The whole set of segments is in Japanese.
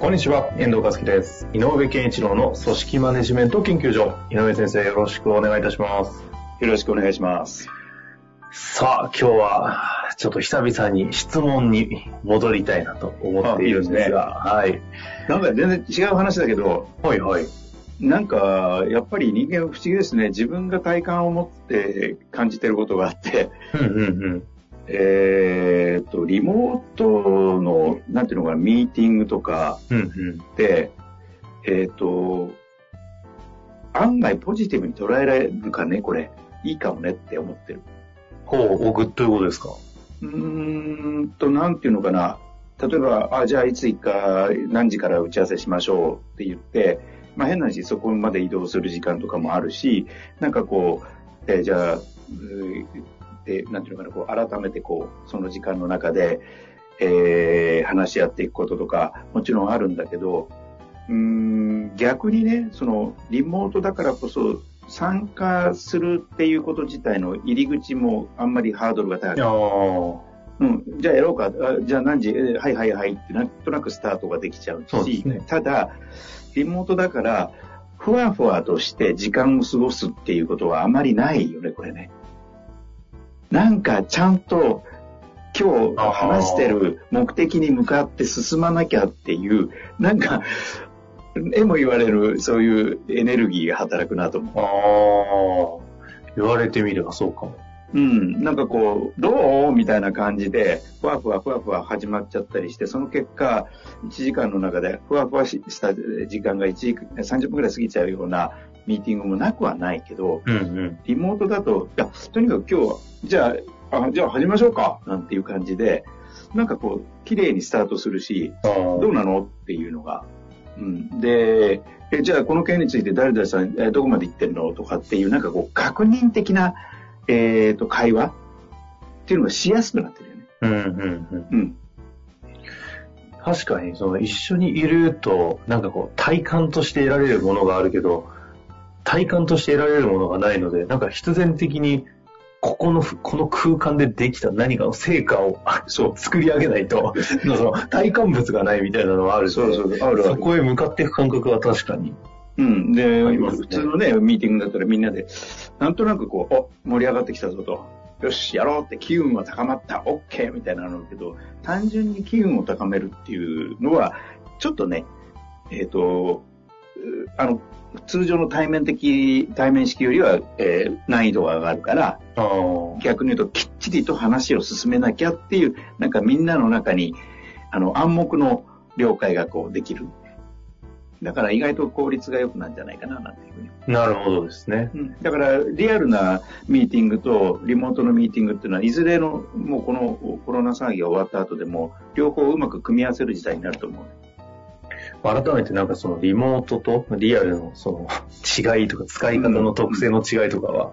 こんにちは、遠藤和樹です。井上健一郎の組織マネジメント研究所。井上先生、よろしくお願いいたします。よろしくお願いします。さあ、今日は、ちょっと久々に質問に戻りたいなと思っているんですが、はい。なんか全然違う話だけど、はいはい。なんか、やっぱり人間不思議ですね。自分が体感を持って感じてることがあって、うんうんうん。えーっと、リモートの、なんていうのかな、ミーティングとかうんうん。で、えーっと、案外ポジティブに捉えられるかね、これ。いいかもねって思ってる。ほう、おぐということですか？うーんと、なんていうのかな。例えば、あ、じゃあいつ行くか、何時から打ち合わせしましょうって言って、まあ変な話、そこまで移動する時間とかもあるし、なんかこう、えーじゃあ、で、なんていうのかな、こう、改めてこう、その時間の中で、えー話し合っていくこととか、もちろんあるんだけど、うーん、逆にね、その、リモートだからこそ、参加するっていうこと自体の入り口もあんまりハードルが高くい。うん、じゃあやろうか、あじゃあ何時、えーはいはいはい。ってなんとなくスタートができちゃうし、そうね。ただ、リモートだから、ふわふわとして時間を過ごすっていうことはあまりないよね、これね。なんかちゃんと今日話してる目的に向かって進まなきゃっていう、なんか、えも言われるそういうエネルギーが働くなと思う。あー言われてみればそうかも。うん、なんかこう、どう？みたいな感じで、ふわふわふわふわ始まっちゃったりして、その結果、1時間の中でふわふわしした時間が1時間、30分くらい過ぎちゃうようなミーティングもなくはないけど、うんうん。リモートだと、いや、とにかく今日は、じゃあ、あじゃあ始めましょうかなんていう感じで、なんかこう、綺麗にスタートするし、どうなのっていうのが。うん、で、えじゃあこの件について誰々さん、えどこまで行ってんの？とかっていう、なんかこう、確認的な、えっ、と、会話？っていうのがしやすくなってるよね。うんうんうん。うん。確かに、その一緒にいると、なんかこう、体感として得られるものがあるけど、体感として得られるものがないので、なんか必然的に、ここの、この空間でできた何かの成果をあそう作り上げないと、その体感物がないみたいなのはあるそうそうあるそこへ向かっていく感覚は確かに。うん。で、ね普通のね、ミーティングだったらみんなで、なんとなくこう、お、盛り上がってきたぞと。よし、やろうって機運は高まった、オッケーみたいなのだけど、単純に機運を高めるっていうのは、ちょっとね、えっ、と、うあの、通常の対面的、対面式よりは、えー難易度が上がるから。逆に言うときっちりと話を進めなきゃっていう、なんかみんなの中に、あの、暗黙の了解がこうできる。だから意外と効率が良くなるんじゃないかな、なんていうふうに。なるほどですね。うんだから、リアルなミーティングとリモートのミーティングっていうのは、いずれの、もうこのコロナ騒ぎが終わった後でも、両方うまく組み合わせる時代になると思う。改めてなんかそのリモートとリアルのその違いとか使い方の特性の違いとかは、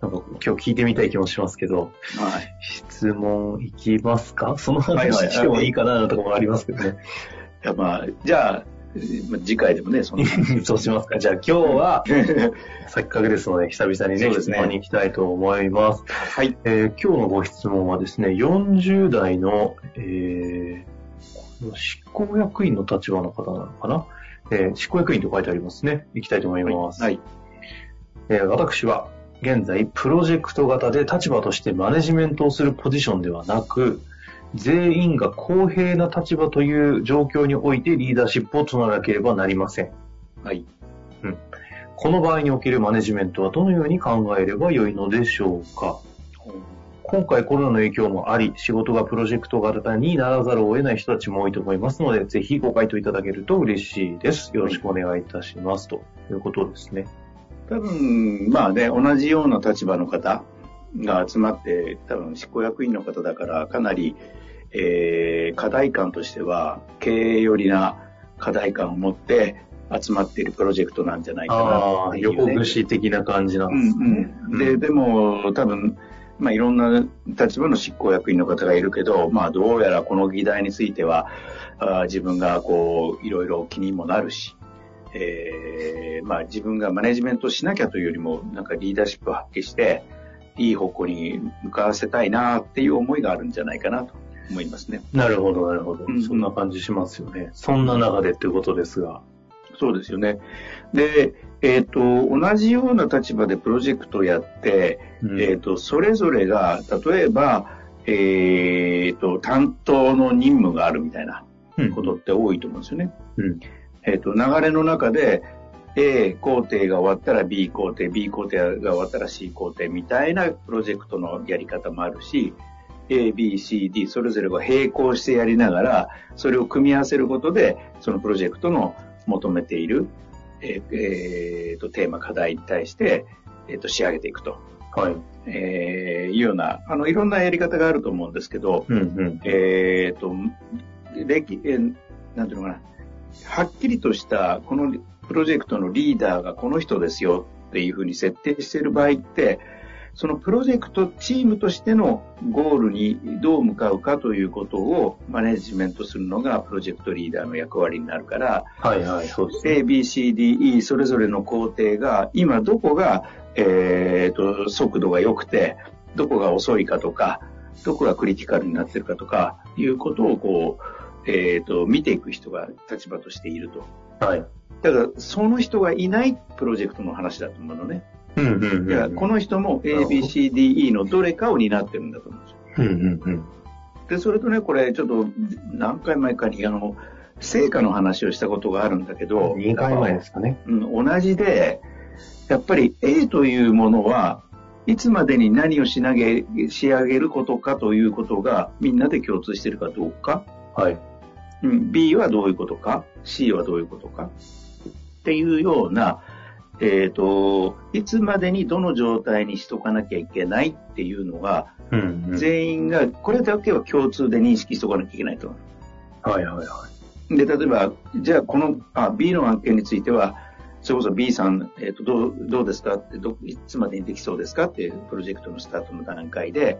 なんか今日聞いてみたい気もしますけど、はい。質問いきますか？その話してもいいかなとかもありますけどね。いやまあ、じゃあ、次回でもね、その そうしますか。じゃあ今日は、せっかくですので、久々にね、ね質問に行きたいと思います。はい。えー今日のご質問はですね、40代の、えー執行役員の立場の方なのかな、えー執行役員と書いてありますね。行きたいと思います。はい。えー私は現在プロジェクト型で立場としてマネジメントをするポジションではなく、全員が公平な立場という状況においてリーダーシップを取らなければなりません。はい。この場合におけるマネジメントはどのように考えればよいのでしょうか？今回コロナの影響もあり、仕事がプロジェクト型にならざるを得ない人たちも多いと思いますので、ぜひご回答いただけると嬉しいです。よろしくお願いいたします。ということですね。多分、まあね、同じような立場の方が集まって、多分執行役員の方だから、かなり、えー、課題感としては、経営寄りな課題感を持って集まっているプロジェクトなんじゃないかなね。横串的な感じなんですね。うんうん、で、でも多分、まあ、いろんな立場の執行役員の方がいるけど、まあ、どうやらこの議題については、あ自分がこう、いろいろ気にもなるし、えー、まあ、自分がマネジメントしなきゃというよりも、なんかリーダーシップを発揮して、いい方向に向かわせたいなっていう思いがあるんじゃないかなと思いますね。なるほど、なるほど。そんな感じしますよね。そんな中でっていうことですが。そうですよね。で、えっ、ー、と、同じような立場でプロジェクトをやって、うん、えっ、ー、と、それぞれが、例えば、えっ、ー、と、担当の任務があるみたいなことって多いと思うんですよね。うん、えっ、と、流れの中で、A 工程が終わったら B 工程、B 工程が終わったら C 工程みたいなプロジェクトのやり方もあるし、A, B, C, D それぞれが並行してやりながら、それを組み合わせることで、そのプロジェクトの求めている、えーえー、とテーマ、課題に対して、えー、と仕上げていくと。はい。えー、いうような、あの、いろんなやり方があると思うんですけど、うんうん、えっ、と、歴、えー、なんていうのかな、はっきりとした、このプロジェクトのリーダーがこの人ですよっていうふうに設定している場合って、そのプロジェクトチームとしてのゴールにどう向かうかということをマネジメントするのがプロジェクトリーダーの役割になるから、はいはい、そうです、ね、A, B, C, D, E それぞれの工程が今どこが、えーと、速度が良くて、どこが遅いかとか、どこがクリティカルになってるかとかいうことをこう、えーと見ていく人が立場としていると。はい。だから、その人がいないプロジェクトの話だと思うのね。うんうんうんうん、この人も A, B, C, D, E のどれかを担ってるんだと思うんですよ。うんうんうん、で、それとね、これちょっと何回前かにあの、成果の話をしたことがあるんだけど、2回前ですかね。うん、同じで、やっぱり A というものはいつまでに何をしなげ仕上げることかということがみんなで共通しているかどうか。はい。うん、B はどういうことか ?C はどういうことかっていうような、えっ、ー、と、いつまでにどの状態にしとかなきゃいけないっていうのが、うんうん、全員が、これだけは共通で認識しとかなきゃいけないと。はいはいはい。で、例えば、じゃあこのあ B の案件については、それこそ B さん、えっ、ー、とどう、どうですか？ってど、いつまでにできそうですか？っていうプロジェクトのスタートの段階で、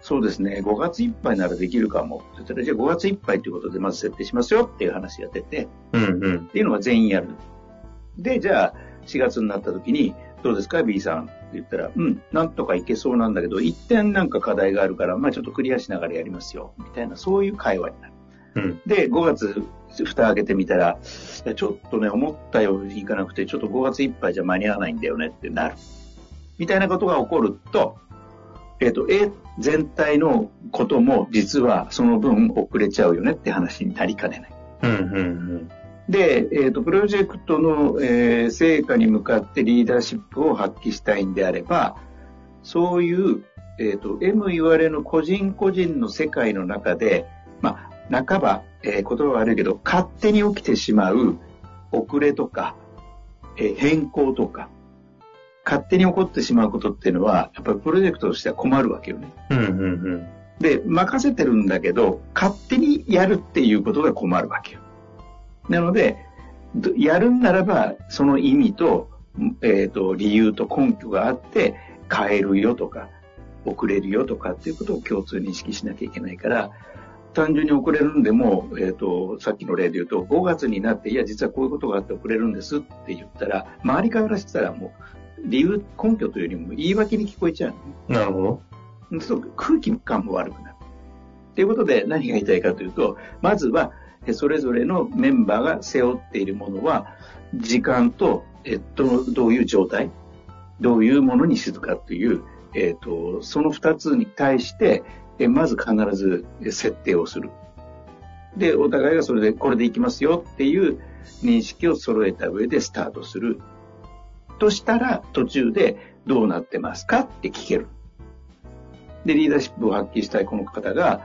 そうですね、5月いっぱいならできるかも。そしたら、じゃあ5月いっぱいということでまず設定しますよっていう話が出て、うんうん、っていうのが全員やる。で、じゃあ、4月になった時に、どうですか ?B さんって言ったら、うん、なんとかいけそうなんだけど、一点なんか課題があるから、まあちょっとクリアしながらやりますよ。みたいな、そういう会話になる。うん、で、5月、蓋開けてみたら、ちょっとね、思ったようにいかなくて、ちょっと5月いっぱいじゃ間に合わないんだよねってなる。みたいなことが起こると、えっ、ー、と、A 全体のことも実はその分遅れちゃうよねって話になりかねない。うんうんうんで、えっ、ー、と、プロジェクトの、えー、成果に向かってリーダーシップを発揮したいんであれば、そういう、えっ、ー、と、M 言われの個人個人の世界の中で、まあ、半ば、えー、言葉悪いけど、勝手に起きてしまう遅れとか、えー、変更とか、勝手に起こってしまうことっていうのは、やっぱりプロジェクトとしては困るわけよね。うんうんうん。で、任せてるんだけど、勝手にやるっていうことが困るわけよ。なので、やるんならば、その意味と、えっ、ー、と、理由と根拠があって、変えるよとか、遅れるよとかっていうことを共通認識しなきゃいけないから、単純に遅れるんでも、えっ、ー、と、さっきの例で言うと、5月になって、いや、実はこういうことがあって遅れるんですって言ったら、周りからしたらもう、理由、根拠というよりも言い訳に聞こえちゃう、なるほど。空気感も悪くなる。ということで、何が言いたいかというと、まずは、それぞれのメンバーが背負っているものは、時間と、えっと、どういう状態、どういうものにするかという、えっと、その二つに対して、えまず必ず設定をする。で、お互いがそれで、これでいきますよっていう認識を揃えた上でスタートする。としたら、途中でどうなってますかって聞ける。で、リーダーシップを発揮したいこの方が、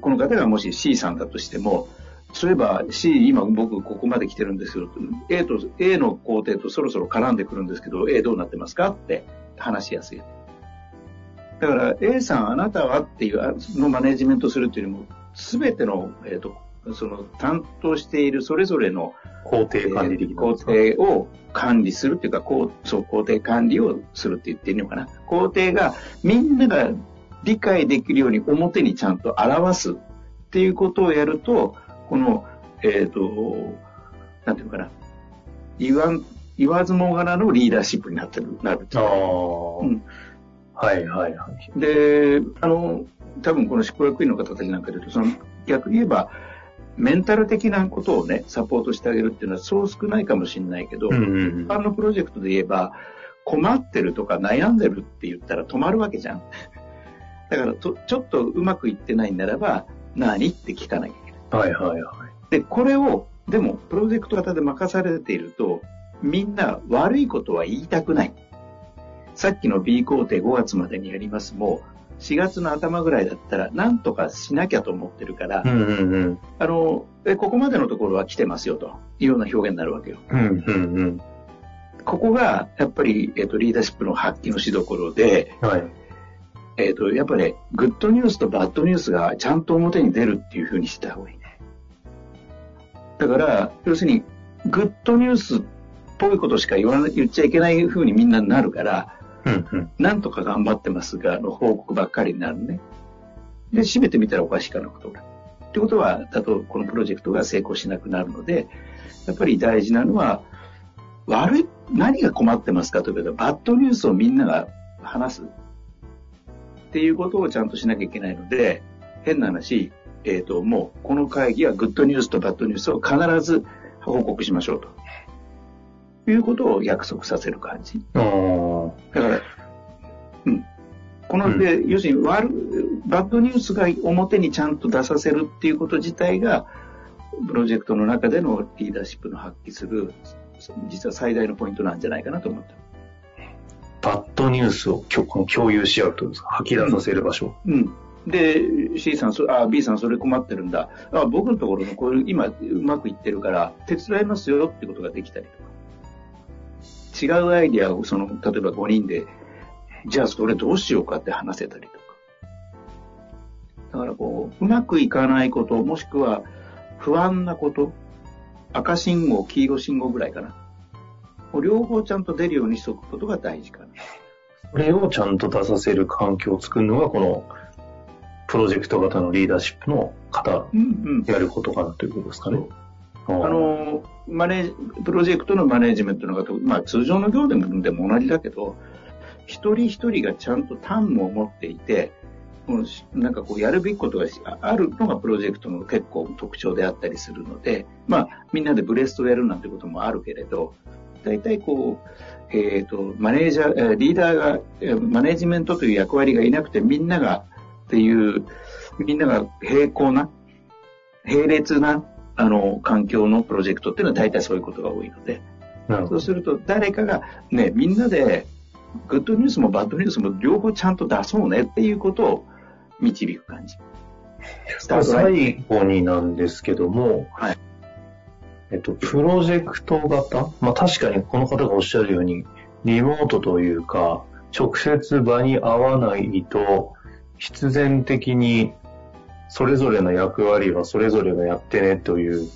この方がもし C さんだとしても、そういえば C、今僕ここまで来てるんですけど、A と、A の工程とそろそろ絡んでくるんですけど、A どうなってますかって話しやすい。だから A さんあなたはっていうあのマネジメントするっていうよりも全ての、えー、とその担当しているそれぞれの工程管理的な工程を管理するっていうか、こうそう工程管理をするって言っていいのかな。工程がみんなが理解できるように表にちゃんと表すっていうことをやると、この、えっ、と、なんていうのかな。言わん、言わずもがなのリーダーシップになってる、なるっていうああ、うんはいはいはい。で、あの、多分この執行役員の方たちなんかで言うと、その逆に言えば、メンタル的なことをね、サポートしてあげるっていうのはそう少ないかもしれないけど、うんうん一般のプロジェクトで言えば、困ってるとか悩んでるって言ったら止まるわけじゃん。だからと、ちょっとうまくいってないならば、何って聞かなきゃ。はいはいはい。で、これを、でも、プロジェクト型で任されていると、みんな悪いことは言いたくない。さっきの B 工程5月までにやりますも、4月の頭ぐらいだったら、なんとかしなきゃと思ってるから、うんうんうん。あの、えここまでのところは来てますよというような表現になるわけよ。うんうんうん。ここが、やっぱり、えっ、と、リーダーシップの発揮のしどころで、はい。えっ、と、やっぱり、ね、グッドニュースとバッドニュースがちゃんと表に出るっていうふうにした方がいいね。だから、要するに、グッドニュースっぽいことしか言わな言っちゃいけないふうにみんなになるから、うんうん。なんとか頑張ってますが、の報告ばっかりになるね。で、閉めてみたらおかしいかなことが。ってことは、だと、このプロジェクトが成功しなくなるので、やっぱり大事なのは、悪い、何が困ってますかというと、バッドニュースをみんなが話す。っていうことをちゃんとしなきゃいけないので、変な話、えっ、と、もう、この会議はグッドニュースとバッドニュースを必ず報告しましょうと。いうことを約束させる感じ。だから、うん。この、で、要するに悪、バッドニュースが表にちゃんと出させるっていうこと自体が、プロジェクトの中でのリーダーシップの発揮する、実は最大のポイントなんじゃないかなと思ってバッドニュースを共共有し合うってことですか？吐き出させる場所。うん。で、C さん、そあ、B さん、それ困ってるんだ。あ、僕のところのこういう、今、うまくいってるから、手伝いますよってことができたりとか。違うアイディアを、その、例えば5人で、じゃあそれどうしようかって話せたりとか。だからこう、うまくいかないこと、もしくは不安なこと、赤信号、黄色信号ぐらいかな。両方ちゃんと出るようにしておくことが大事かな。それをちゃんと出させる環境を作るのが、この、プロジェクト型のリーダーシップの方、うんうん。やることかなということですかね。ああの、マネプロジェクトのマネージメントの方、まあ通常の業務でも同じだけど、一人一人がちゃんと担務を持っていて、なんかこうやるべきことがしあるのがプロジェクトの結構特徴であったりするので、まあみんなでブレストをやるなんてこともあるけれど、大体こう、えっ、と、マネージャー、えーリーダーが、えーマネージメントという役割がいなくてみんながっていう、みんなが平行な、並列な、あの、環境のプロジェクトっていうのは大体そういうことが多いので。そうすると誰かがね、みんなで、グッドニュースもバッドニュースも両方ちゃんと出そうねっていうことを導く感じ。最後になんですけども、はいえっと、プロジェクト型？まあ確かにこの方がおっしゃるように、リモートというか、直接場に合わないと、必然的にそれぞれの役割はそれぞれがやってねという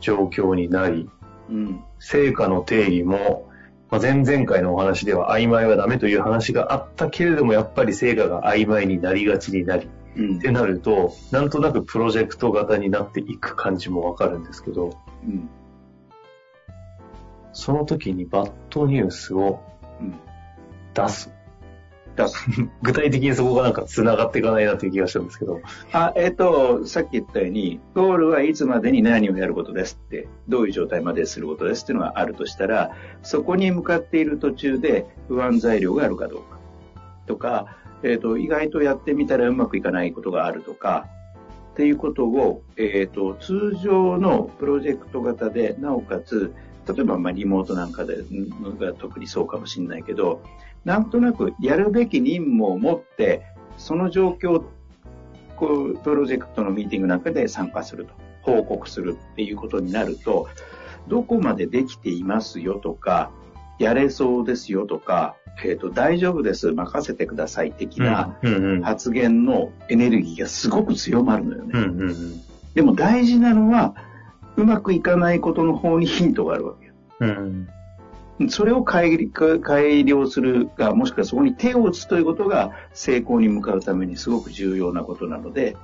状況になり、うん。成果の定義も、まあ、前々回のお話では曖昧はダメという話があったけれども、やっぱり成果が曖昧になりがちになり、うんってなると、なんとなくプロジェクト型になっていく感じもわかるんですけど、うん。その時にバッドニュースをうん出す。出す。具体的にそこがなんか繋がっていかないなという気がしたんですけど。あ、えっ、と、さっき言ったように、ゴールはいつまでに何をやることですって、どういう状態まですることですっていうのがあるとしたら、そこに向かっている途中で不安材料があるかどうか。とか、えっ、と、意外とやってみたらうまくいかないことがあるとか、っていうことを、えっ、と、通常のプロジェクト型で、なおかつ、例えば、まあ、リモートなんかで、が特にそうかもしれないけど、なんとなくやるべき任務を持って、その状況こう、プロジェクトのミーティングなんかで参加すると、報告するっていうことになると、どこまでできていますよとか、やれそうですよとか、えっ、と、大丈夫です、任せてください的なうんうんうん発言のエネルギーがすごく強まるのよね。うんうんうんでも大事なのは、うまくいかないことの方にヒントがあるわけよ。うんそれを改改良するか、もしくはそこに手を打つということが成功に向かうためにすごく重要なことなので、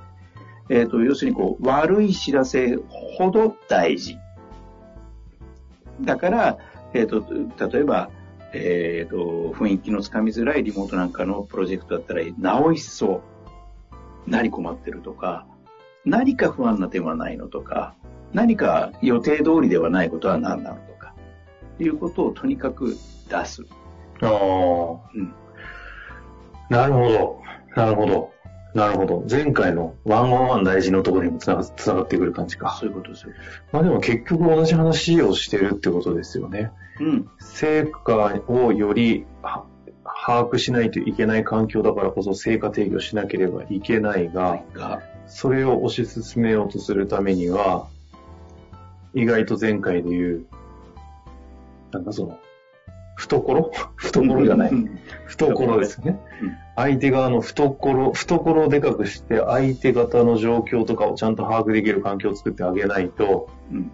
えっ、と、要するにこう、悪い知らせほど大事。だから、えっ、と、例えば、えっ、と、雰囲気のつかみづらいリモートなんかのプロジェクトだったら、なお一層、何困ってるとか、何か不安な点はないのとか、何か予定通りではないことは何なのとか、いうことをとにかく出す。ああ、うんなるほど。なるほど。なるほど。前回のワンワンワン大事のところにもつながつながってくる感じか。そういうことですよ。まあでも結局同じ話をしてるってことですよね。うん。成果をよりは把握しないといけない環境だからこそ成果提供しなければいけないが、が、それを推し進めようとするためには、意外と前回で言う、なんかその、懐？懐じゃない。うん懐ですよねうん。相手側の懐、懐をでかくして、相手方の状況とかをちゃんと把握できる環境を作ってあげないと、うん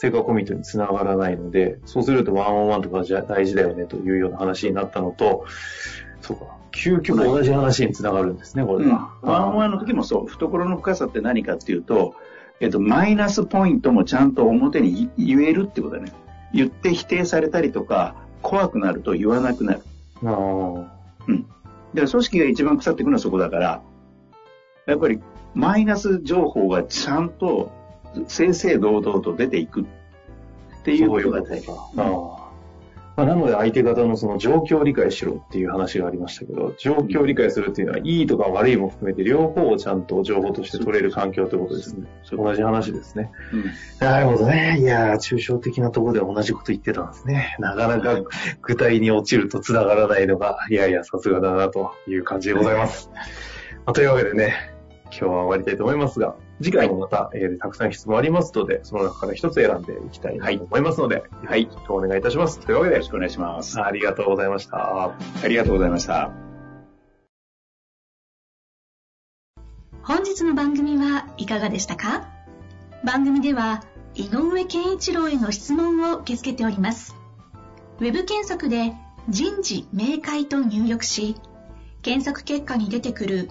成果コミットにつながらないので、そうするとワンオンワンとかじゃ大事だよねというような話になったのと、そうか、究極同じ話につながるんですね、これうんが。ワンワンの時もそう、懐の深さって何かっていうと、えっと、マイナスポイントもちゃんと表に言えるってことだね。言って否定されたりとか、怖くなると言わなくなる。あーだから組織が一番腐っていくのはそこだから、やっぱりマイナス情報がちゃんと正々堂々と出ていくっていうことが大事。あーまあ、なので相手方のその状況を理解しろっていう話がありましたけど、状況を理解するっていうのは、いいとか悪いも含めて両方をちゃんと情報として取れる環境ということですね。同じ話ですね。となるほどね。いやー、抽象的なところで同じこと言ってたんですね。なかなか具体に落ちると繋がらないのが、いやいや、さすがだなという感じでございます。まあというわけでね、今日は終わりたいと思いますが、次回もまた、えーたくさん質問ありますので、その中から一つ選んでいきたいなと思いますので、はい、よろしくお願いいたします。というわけでよろし、くお願いします。ありがとうございました。ありがとうございました。本日の番組はいかがでしたか？番組では井上健一郎への質問を受け付けておりますウェブ検索で人事明快と入力し検索結果に出てくる